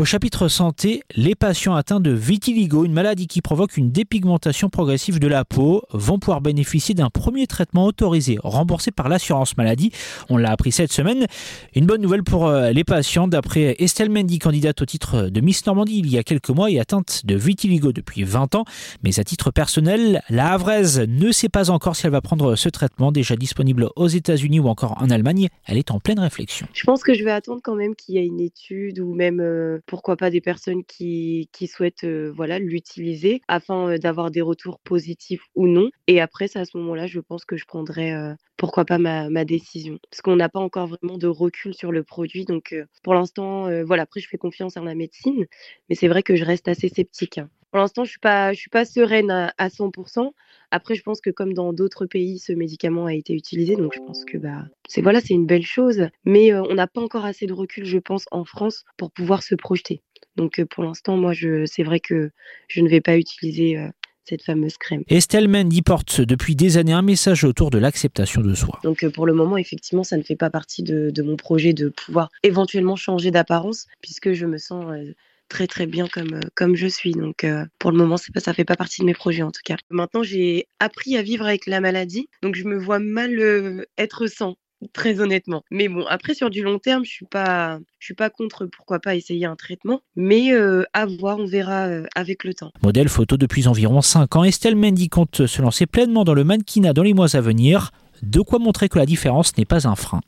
Au chapitre santé, les patients atteints de vitiligo, une maladie qui provoque une dépigmentation progressive de la peau, vont pouvoir bénéficier d'un premier traitement autorisé, remboursé par l'assurance maladie. On l'a appris cette semaine. Une bonne nouvelle pour euh, les patients, d'après Estelle Mendy, candidate au titre de Miss Normandie il y a quelques mois et atteinte de vitiligo depuis 20 ans. Mais à titre personnel, la Havraise ne sait pas encore si elle va prendre ce traitement, déjà disponible aux États-Unis ou encore en Allemagne. Elle est en pleine réflexion. Je pense que je vais attendre quand même qu'il y ait une étude ou même euh, pourquoi pas des personnes qui, souhaitent euh, voilà l'utiliser afin euh, d'avoir des retours positifs ou non. Et après, c'est à ce moment-là, je pense que je prendrai pourquoi pas ma, ma décision. Parce qu'on n'a pas encore vraiment de recul sur le produit. Donc pour l'instant, voilà, après je fais confiance en la médecine, mais c'est vrai que je reste assez sceptique. Hein. Pour l'instant, je suis pas, je suis pas sereine à, à 100%. Après, je pense que comme dans d'autres pays, ce médicament a été utilisé, donc je pense que bah, c'est voilà, c'est une belle chose. Mais on n'a pas encore assez de recul, je pense, en France pour pouvoir se projeter. Donc pour l'instant, moi, je, c'est vrai que je ne vais pas utiliser cette fameuse crème. Estelle Mendy porte depuis des années un message autour de l'acceptation de soi. Donc pour le moment, effectivement, ça ne fait pas partie de, de mon projet de pouvoir éventuellement changer d'apparence, puisque je me sens très très bien comme, euh, je suis. Donc euh, pour le moment, c'est pas, ça fait pas partie de mes projets en tout cas. Maintenant, j'ai appris à vivre avec la maladie, donc je me vois mal euh, être sans très honnêtement. Mais bon, après sur du long terme, je suis suis pas contre pourquoi pas essayer un traitement, mais à voir, on verra avec le temps. Modèle photo depuis environ 5 ans, Estelle Mendy compte se lancer pleinement dans le mannequinat dans les mois à venir. De quoi montrer que la différence n'est pas un frein.